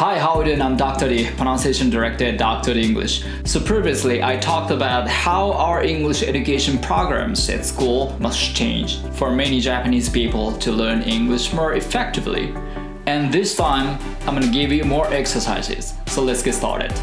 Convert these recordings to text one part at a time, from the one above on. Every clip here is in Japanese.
Hi, how are you doing? I'm Dr. D, pronunciation director at Dr. D English. So previously, I talked about how our English education programs at school must change for many Japanese people to learn English more effectively. And this time, I'm gonna give you more exercises. So let's get started.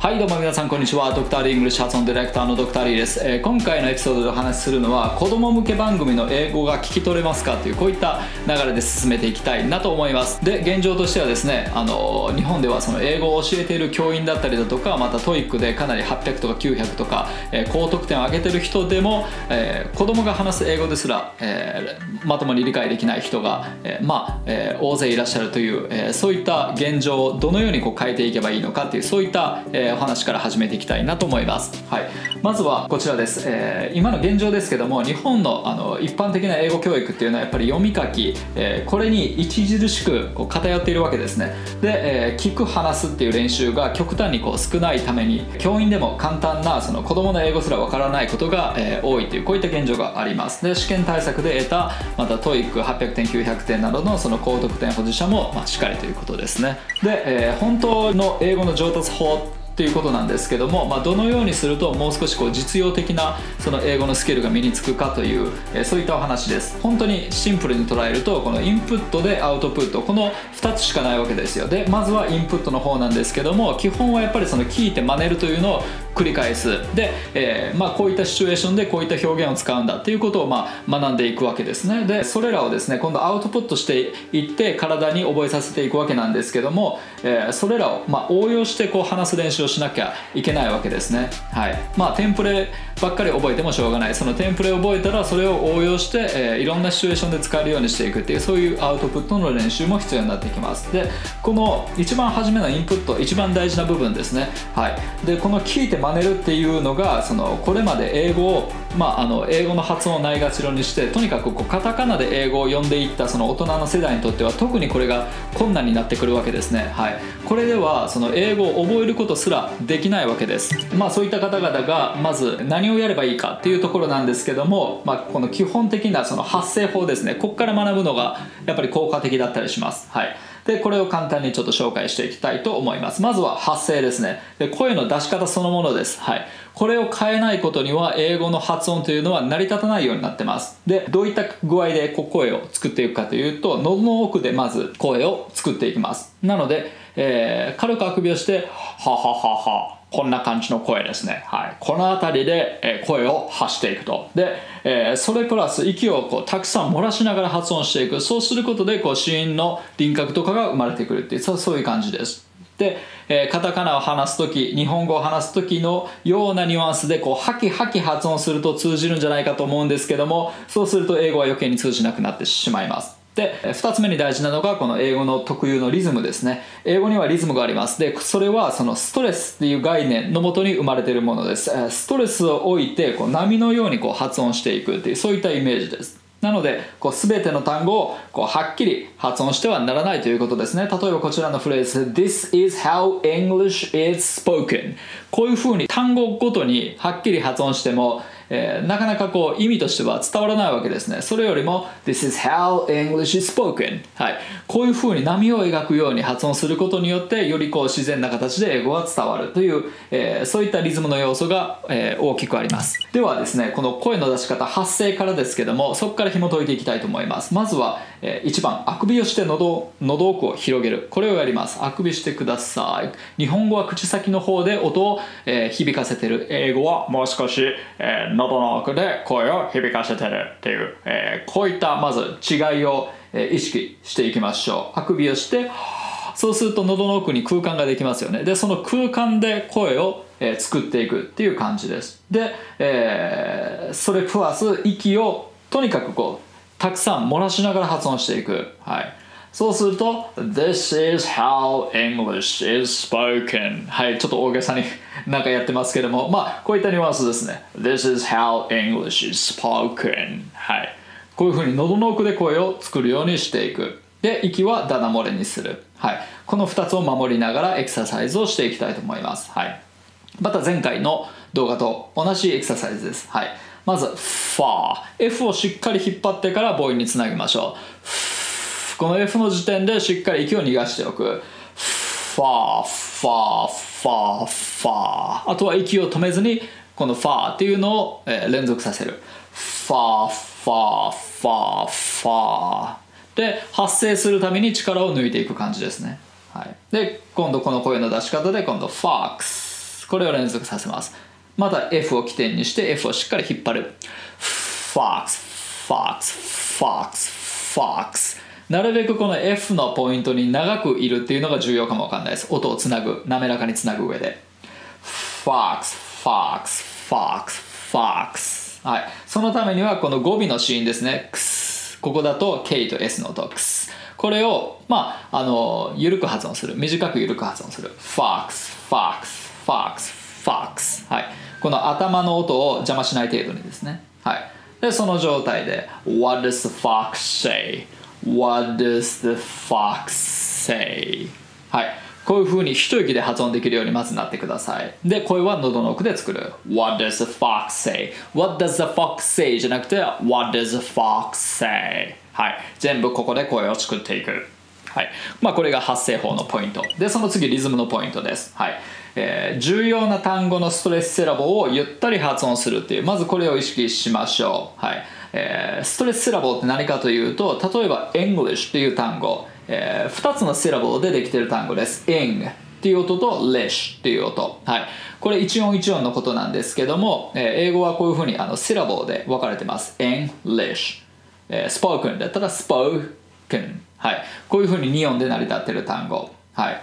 はいどうも皆さんこんにちは。ドクターリングリッシュ発音ディレクターのドクターリーです、えー、今回のエピソードでお話しするのは子供向け番組の英語が聞き取れますかというこういった流れで進めていきたいなと思います。で現状としてはですねあの日本ではその英語を教えている教員だったりだとかまた TOEIC でかなり800とか900とか、えー、高得点を上げてる人でも、えー、子供が話す英語ですら、えー、まともに理解できない人が、えー、まあ、えー、大勢いらっしゃるという、えー、そういった現状をどのようにこう変えていけばいいのかっていうそういった、えーお話から始めていきたいなと思います、はい、まずはこちらです、えー、今の現状ですけども日本のあの一般的な英語教育っていうのはやっぱり読み書き、えー、これに著しくこう偏っているわけですね。で、え、聞く話すっていう練習が極端にこう少ないために教員でも簡単なその子供の英語すらわからないことが、え、多いというこういった現状があります。で試験対策で得たまた TOEIC800 点900点などのその高得点保持者も、まあ、しっかりということですね。で、え、本当の英語の上達法ということなんですけども、まあ、どのようにするともう少しこう実用的なその英語のスキルが身につくかという、えそういったお話です。本当にシンプルに捉えるとこのインプットでアウトプット。この2つしかないわけですよ。でまずはインプットの方なんですけども基本はやっぱりその聞いて真似るというのを繰り返す。で、えー、まあ、こういったシチュエーションでこういった表現を使うんだ。っていうことをまあ学んでいくわけですね。でそれらをですね今度アウトプットしていって体に覚えさせていくわけなんですけども、えー、それらをま応用してこう話す練習をしなきゃいけないわけですね。はい。まあテンプレばっかり覚えてもしょうがない。そのテンプレを覚えたらそれを応用して、えー、いろんなシチュエーションで使えるようにしていくっていうそういうアウトプットの練習も必要になってきます。でこの一番初めのインプット一番大事な部分ですね。はい。でこの聞いて真似るっていうのがそのこれまで英語をまあ、あの英語の発音をないがしろにしてとにかくこうカタカナで英語を読んでいったその大人の世代にとっては特にこれが困難になってくるわけですね、はい、これではその英語を覚えることすらできないわけです。まあそういった方々がまず何をやればいいかっていうところなんですけども、まあ、この基本的なその発声法ですね。ここから学ぶのがやっぱり効果的だったりします。はい。でこれを簡単にちょっと紹介していきたいと思います。まずは発声ですね。で声の出し方そのものです。はい。これを変えないことには英語の発音というのは成り立たないようになってます。でどういった具合でこう声を作っていくかというと喉の奥でまず声を作っていきます。なので、えー、軽くあくびをしてはははは。こんな感じの声ですね。はい。この辺りで、え声を発していくと。で、えー、それプラス息をこうたくさん漏らしながら発音していく。そうすることで、こう、子音の輪郭とかが生まれてくるっていう、そういう感じです。で、えー、カタカナを話す時日本語を話す時のようなニュアンスでこうハキハキ発音すると通じるんじゃないかと思うんですけどもそうすると英語は余計に通じなくなってしまいますで2つ目に大事なのがこの英語の特有のリズムですね。英語にはリズムがあります。でそれはそのストレスっていう概念のもとに生まれているものです。ストレスを置いてこう波のようにこう発音していくっていうそういったイメージです。なのでこう全ての単語をこうはっきり発音してはならないということですね。例えばこちらのフレーズ This is how English is spoken こういうふうに単語ごとにはっきり発音してもえー、なかなかこう意味としては伝わらないわけですね。それよりも This is how English is spoken、はい、こういうふうに波を描くように発音することによってよりこう自然な形で英語が伝わるという、えー、そういったリズムの要素が、えー、大きくあります。ではですねこの声の出し方発声からですけどもそこから紐解いていきたいと思います。まずは、1番あくびをして喉喉奥を広げる。これをやります。あくびしてください。日本語は口先の方で音を、えー、響かせてる。英語はもう少し、えー喉の奥で声を響かせてるっていう、えー、こういったまず違いを、えー、意識していきましょう。あくびをしてそうすると喉の奥に空間ができますよね。でその空間で声を、えー、作っていくっていう感じです。で、えー、それプラス息をとにかくこうたくさん漏らしながら発音していく。はい。そうすると This is how English is spoken. はい。ちょっと大げさに なんかやってますけども。まあこういったニュアンスですね。This is how English is spoken. はい。こういうふうに喉の奥で声を作るようにしていく。で息はダダ漏れにする。はい。この2つを守りながらエクササイズをしていきたいと思います。はい。また前回の動画と同じエクササイズです。はい。まず FAR F をしっかり引っ張ってから母音につなぎましょう。この F の時点でしっかり息を逃がしておく。ファーファーファーファー。あとは息を止めずにこのファーっていうのを、え連続させる。ファーファーファーファー。で発声するために力を抜いていく感じですね、はい、で今度この声の出し方で今度 fox。これを連続させます。また F を起点にして F をしっかり引っ張る。 fox fox fox fox なるべくこの F のポイントに長くいるっていうのが重要かもわかんないです。音をつなぐ滑らかにつなぐ上で。fox fox fox fox はい。そのためにはこの語尾の子音ですね。クス。ここだと K と S の音。クス。これをまああの緩く発音する。短く緩く発音する。 fox fox fox fox はい。この頭の音を邪魔しない程度にですね。はい。でその状態で What does the fox say? What does the fox say? はい。こういう風に一息で発音できるようにまずなってください。で声は喉の奥で作る。What does the fox say? What does the fox say? じゃなくて What does the fox say? はい。全部ここで声を作っていく。はい。まあ、これが発声法のポイント。でその次リズムのポイントです、はい。えー重要な単語のストレスセラボをゆったり発音するっていうまずこれを意識しましょう、はい。えーストレスセラボって何かというと例えば English っていう単語、え2つのセラボでできている単語です。Ing っていう音と lish っていう音、はい、これ一音一音のことなんですけども、えー英語はこういうふうにあのセラボで分かれてます。English えー、spoken だったら spoken、はい、こういうふうに2音で成り立ってる単語、はい、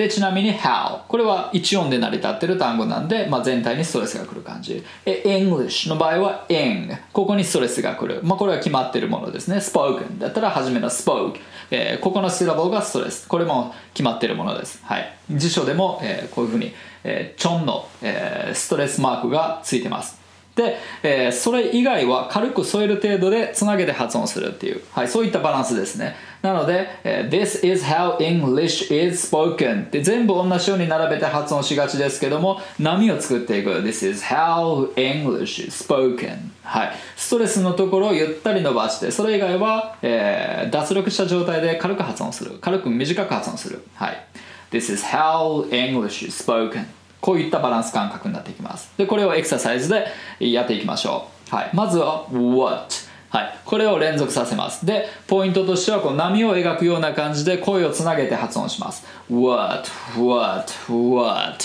でちなみに how これは1音で成り立ってる単語なんで、まあ、全体にストレスが来る感じ。English の場合は ing ここにストレスが来る、まあ、これは決まってるものですね。spoken だったら初めの spoke、えーここのシラボがストレス。これも決まってるものです、はい、辞書でも、えーこういうふうに、えーチョンの、えーストレスマークがついてます。で、えーそれ以外は軽く添える程度でつなげて発音するっていう、はい、そういったバランスですね。なので、えー This is how English is spoken って全部同じように並べて発音しがちですけども波を作っていく。This is how English is spoken はい、ストレスのところをゆったり伸ばしてそれ以外は、えー脱力した状態で軽く発音する。軽く短く発音する。はい。This is how English is spoken こういったバランス感覚になっていきます。でこれをエクササイズでやっていきましょう、はい、まずは What はい、これを連続させます。でポイントとしてはこの波を描くような感じで声をつなげて発音します。What What What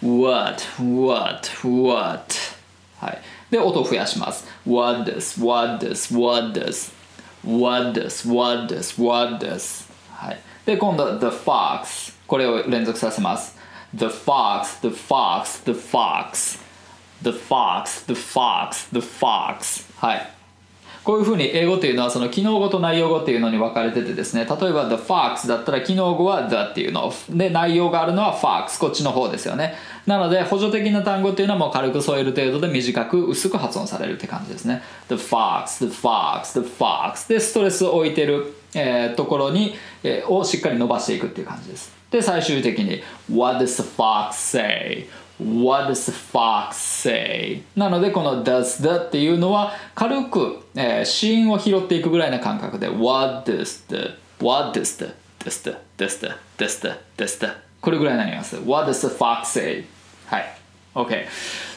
What What What はい。で音を増やします。What does What does What does What does What does What does はい。で今度は The Fox これを連続させます。The Fox The Fox The Fox The Fox The Fox The Fox. はい。こういうふうに英語っていうのはその機能語と内容語っていうのに分かれててですね。例えば The Fox だったら機能語は The っていうの。で内容があるのは Fox こっちの方ですよね。なので補助的な単語っていうのはもう軽く添える程度で短く薄く発音されるって感じですね。The Fox The Fox The Fox でストレスを置いてる、えーところに、えーをしっかり伸ばしていくっていう感じです。で最終的に What does the fox say? What does the fox say? なのでこの does the っていうのは軽く、えー、子音を拾っていくぐらいな感覚で What does the What does the does the does the does the does the これぐらいになります What does the fox say? はい OK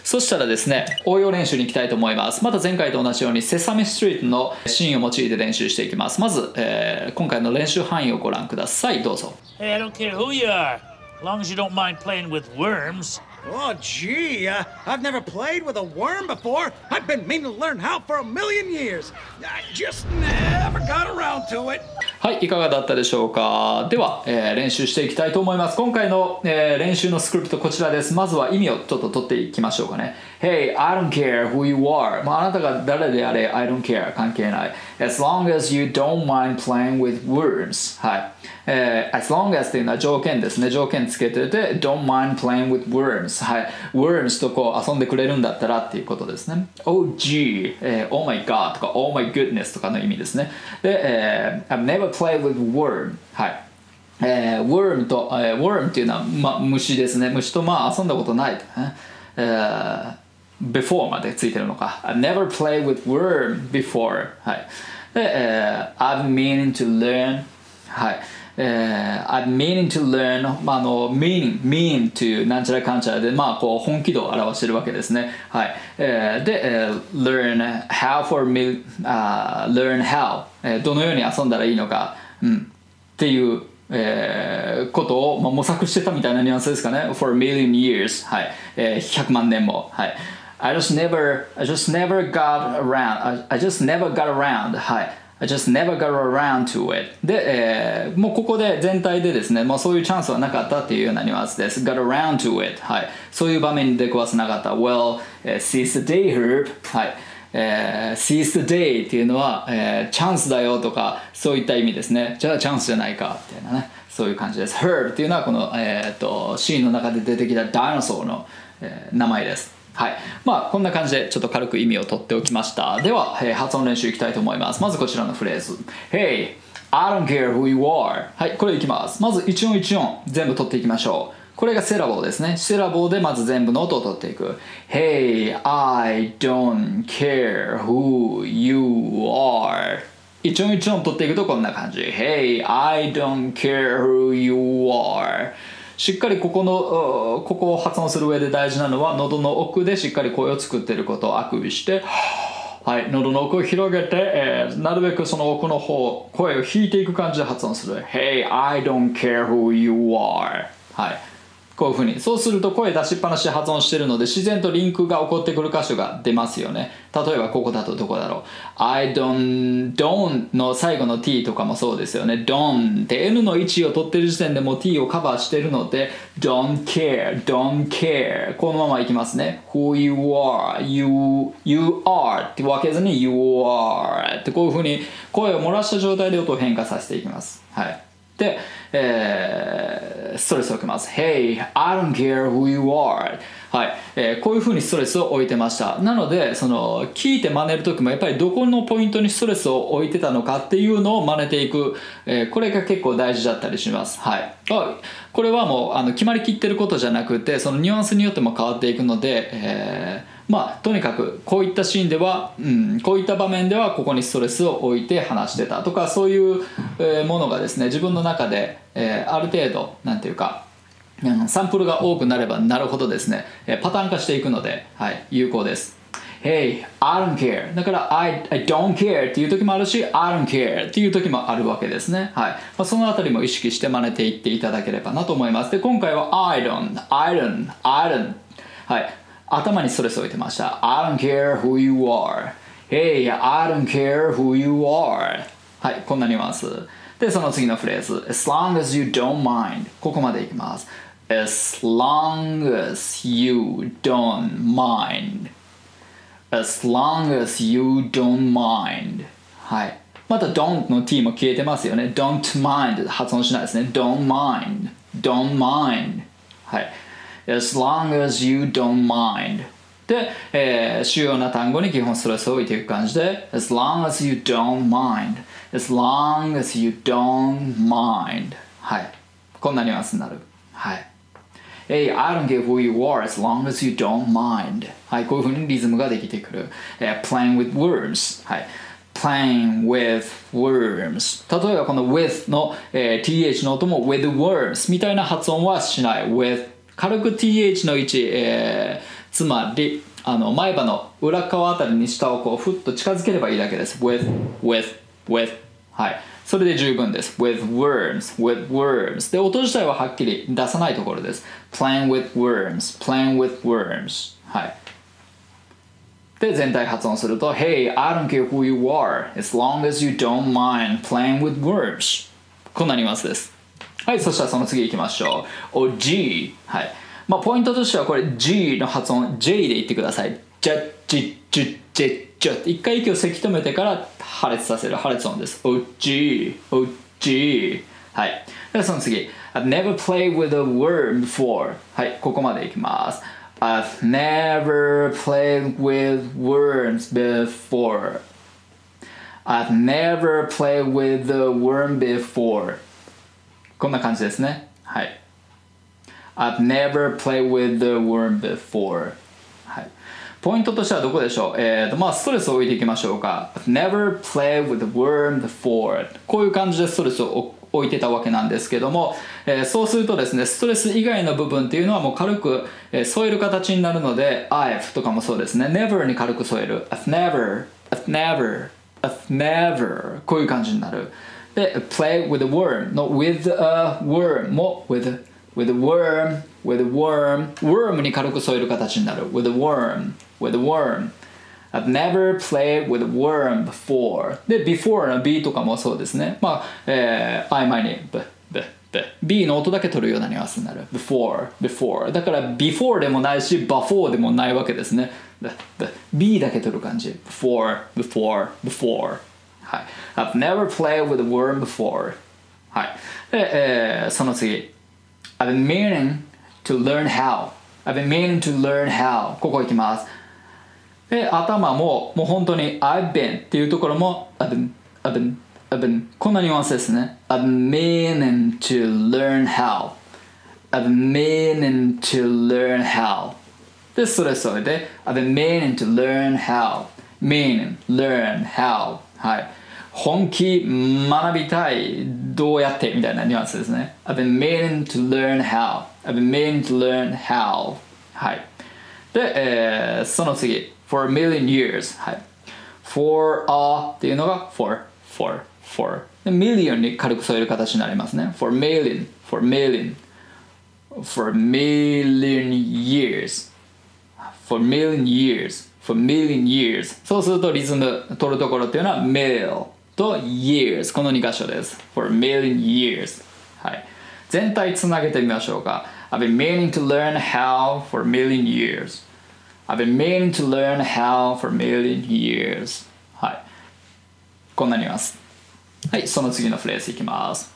そしたらですね応用練習に行きたいと思いますまた前回と同じようにセサミストリートのシーンを用いて練習していきますまず、えー今回の練習範囲をご覧くださいどうぞ Hey, I don't care who you are, as long as you don't mind playing with worms. Oh, gee, uh, I've never played with a worm before. I've been meaning to learn how for a million years. I just never got around to it. はい、いかがだったでしょうか？では、えー練習していきたいと思います。今回の、えー練習のスクリプトこちらです。まずは意味をちょっと取っていきましょうかね。Hey, I don't care who you are、まあ、あなたが誰であれ I don't care 関係ない。As long as you don't mind playing with worms はい、えー As long as というのは条件ですね。条件つけてて Don't mind playing with worms はい。worms とこう遊んでくれるんだったらっていうことですね。Oh gee、えー Oh my god とか Oh my goodness とかの意味ですね。で、えー I've never played with worm はいえー、worm と、えー、worm っていうのは、ま、虫ですね虫とまあ遊んだことないとね、えー before までついてるのか I never played with worm before はい で、えー I've meaning to learn はい えー I've meaning to learn まああの meaning mean to なんちゃらかんちゃらでまあこう本気度を表してるわけですねはい、えーで、えー learn how for me、あー learn how、えーどのように遊んだらいいのか、うん、っていうえーことを、まあ、模索してたみたいなニュアンスですかね for a million years はい、えー100万年もはい I just never I just never got around I, I just never got around はい I just never got around to it. で、えーもうここで全体でですね、まあ、そういうチャンスはなかったっていうようなニュアンスです。Got around to it. はい。そういう場面に出くわせなかった。Well、えー seize the day herb. はい。えー、seize the day っていうのは、えーチャンスだよとかそういった意味ですね。じゃあチャンスじゃないかみたいなね。そういう感じです。Herb っていうのはこの、えー、とシーンの中で出てきたダイナソーの、えー名前です。はいまあこんな感じでちょっと軽く意味を取っておきましたでは、えー発音練習いきたいと思いますまずこちらのフレーズ Hey I don't care who you are はいこれいきますまず一音一音全部取っていきましょうこれがセラボーですね。セラボーでまず全部の音を取っていく。Hey, I don't care who you are. 一音一音取っていくとこんな感じ。Hey, I don't care who you are. しっかりここの、ここを発音する上で大事なのは喉の奥でしっかり声を作っていることをあくびして、はい、喉の奥を広げて、えーなるべくその奥の方、声を引いていく感じで発音する。Hey, I don't care who you are. はい。こういうふうに。そうすると声出しっぱなしで発音してるので自然とリンクが起こってくる箇所が出ますよね。例えばここだとどこだろう。I don't don't の最後の t とかもそうですよね。don't って n の位置を取ってる時点でもう t をカバーしてるので don't care don't care このままいきますね。Who you are you you are って分けずに you are ってこういうふうに声を漏らした状態で音を変化させていきます。はい、えーストレスを置きます。Hey, I don't care who you are. はい、えーこういうふうにストレスを置いてました。なのでその聞いて真似る時もやっぱりどこのポイントにストレスを置いてたのかっていうのを真似ていく、えーこれが結構大事だったりします。はい。これはもうあの決まりきってることじゃなくてそのニュアンスによっても変わっていくので、えーまあとにかくこういったシーンでは、うん、こういった場面ではここにストレスを置いて話してたとかそういう、ものがですね自分の中で、えーある程度なんていうかサンプルが多くなればなるほどですね、パターン化していくので、はい、有効です。Hey, I don't care. だから I, I don't care っていう時もあるし I don't care っていう時もあるわけですね。はい。まあ、そのあたりも意識して真似ていっていただければなと思います。で、今回は I don't, I don't, I don't はい。頭にストレスを置いてました。I don't care who you are. Hey, I don't care who you are. はい、こんなニュアンス。で、その次のフレーズ。As long as you don't mind. ここまでいきます。As long as you don't mind. As long as you don't mind. はい。また don't の t も消えてますよね。don't mind 発音しないですね。don't mind. don't mind. はい。as long as you don't mind. で、えー主要な単語に基本ストレスを置いていく感じで as long as you don't mind. as long as you don't mind. はい。こんなニュアンスになる。はい。Hey, I don't care who you are as long as you don't mind. はい、こういう風にリズムができてくる。えー playing with words. はい。playing with worms 例えばこの with の、えー th の音も with worms みたいな発音はしない with 軽く th の位置、えーつまりあの前歯の裏側あたりに下をこうふっと近づければいいだけです with with with はいそれで十分です with worms with worms で音自体ははっきり出さないところです playing with worms playing with worms はいで全体発音すると Hey, I don't care who you are as long as you don't mind playing with words こんなニュアンスですはい、そしたらその次いきましょう。お、G。はい。まあ、ポイントとしてはこれ G の発音、J で言ってください。ジャッジ、ジュッジェッジュッ。一回息をせき止めてから破裂させる破裂音です。お、G。お、G。はい。ではその次。I've never played with a word before. はい、ここまでいきます。I've never played with worms before. I've never played with the worm before. こんな感じですね。はい。I've never played with the worm before. はい。ポイントとしてはどこでしょう？えーとまあストレスを置いていきましょうか。I've never played with a worm before こういう感じでストレスを置いてたわけなんですけども、えーそうするとですねストレス以外の部分っていうのはもう軽く、えー添える形になるので I've とかもそうですね。Never に軽く添える。I've never I've never I've never こういう感じになる。play with a worm の with a worm も with with a worm with a worm worm に軽く添える形になる with a worm with a worm I've never played with a worm before で before の B とかもそうですねまあ、えー、曖昧に b b b B の音だけ取るようなニュアンスになる before before だから before でもないし before でもないわけですね b b B だけ取る感じ before before before はい I've never played with a worm before はいで、えーその次 I've been meaning to learn how I've been meaning to learn how ここ行きますで頭ももう本当に I've been っていうところも I've been I've been I've been こんなニュアンスですね I've been meaning to learn how I've been meaning to learn how でそれそれで I've been meaning to learn how meaning learn how はい本気学びたいどうやってみたいなニュアンスですね I've been meaning to learn how I've been meaning to learn how はいで、えーその次 for a million years はい for a っていうのが for for for で million に軽く添える形になりますね for million for million for a million years for million years for million years そうするとリズム取るところっていうのは mil と years この2箇所です for a million years はい全体つなげてみましょうか I've been meaning to learn how for a million years I've been meaning to learn how for a million years はいこんなにいますはいその次のフレーズいきます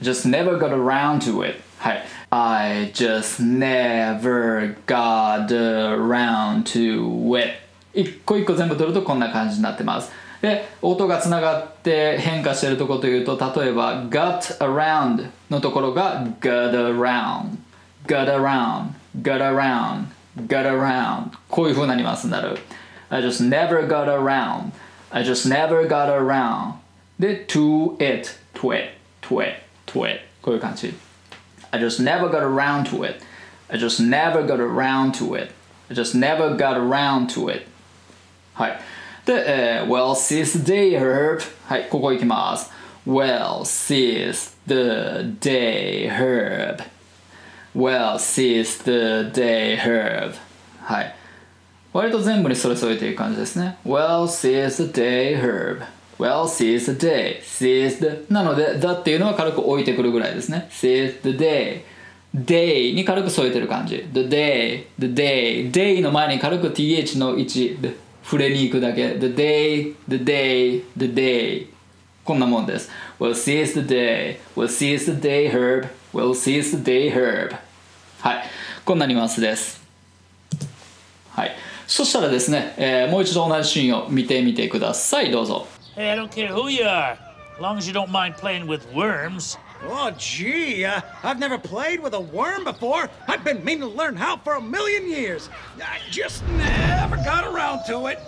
just never got around to it はい I just never got around to it 一個一個全部取るとこんな感じになってますで音がつながって変化してるところというと例えば got around のところが got around got around got around got around こういう風なニュアンスになる I just never got around I just never got around で to it to it to it to it こういう感じ I just never got around to it I just never got around to it I just never got around to it はいで、えー Well since they herb はいここ行きます Well since the day herb Well since the day herb はい割と全部にそれ添えていく感じですね Well since the day herb Well since the day since the なので the っていうのは軽く置いてくるぐらいですね since the day day に軽く添えてる感じ the day the day day の前に軽く th の位置で触れに行くだけ the day the day the day こんなもんです Well seize the day Well seize the day herb Well seize the day herb はいこんなニュアンスですはいそしたらですね、えーもう一度同じシーンを見てみてくださいどうぞ Hey, I don't care who you are, as long as you don't mind playing with worms. Oh, gee, uh, I've never played with a worm before. I've been meaning to learn how for a million years. I just never got around to it.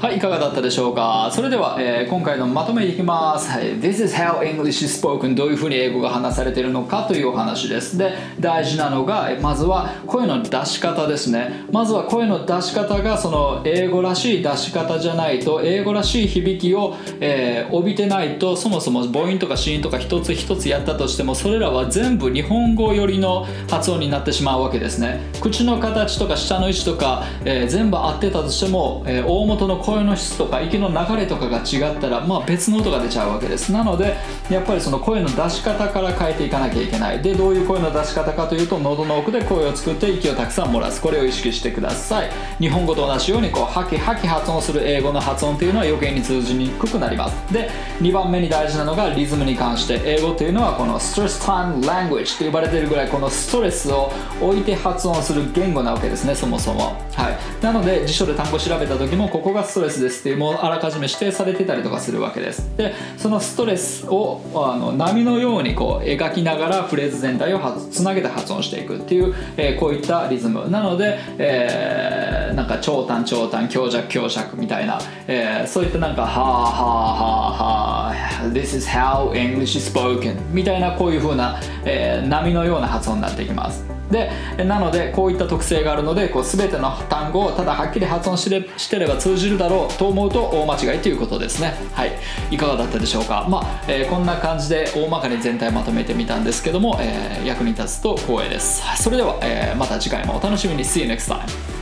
はい、いかがだったでしょうか？それでは、えー今回のまとめいきます、はい、This is how English is spoken どういうふうに英語が話されているのかというお話ですで大事なのがまずは声の出し方ですねまずは声の出し方がその英語らしい出し方じゃないと英語らしい響きを、えー帯びてないとそもそも母音とか子音とか一つ一つやったとしてもそれらは全部日本語寄りの発音になってしまうわけですね。口の形とか舌の位置とか、えー全部合ってたとしても、えー大元の声の質とか息の流れとかが違ったら、まあ、別の音が出ちゃうわけです。なのでやっぱりその声の出し方から変えていかなきゃいけない。でどういう声の出し方かというと喉の奥で声を作って息をたくさん漏らす。これを意識してください。日本語と同じようにこうハキハキ発音する英語の発音というのは余計に通じにくくなります。で2番目に大事なのがリズムに関して。英語というのはこのストレスタイムラングエッジと呼ばれてるぐらいこのストレスを置いて発音する言語なわけですねそもそも。はい。なので辞書で単語調べた時もここがストレスですっていうもうあらかじめ指定されてたりとかするわけです。でそのストレスをあの波のようにこう描きながらフレーズ全体をつなげて発音していくっていう、えーこういったリズム。なので、えーなんか長短長短強弱強弱みたいな、えーそういったなんかはあはあはあはあ This is how English is spoken みたいなこういう風な、えー波のような発音になってきます。でなのでこういった特性があるのでこう全ての単語をただはっきり発音してれしてれば通じるだろうと思うと大間違いということですね。はい。いかがだったでしょうか。まあ、えーこんな感じで大まかに全体まとめてみたんですけども、えー役に立つと光栄です。それでは、えーまた次回もお楽しみに。See you next time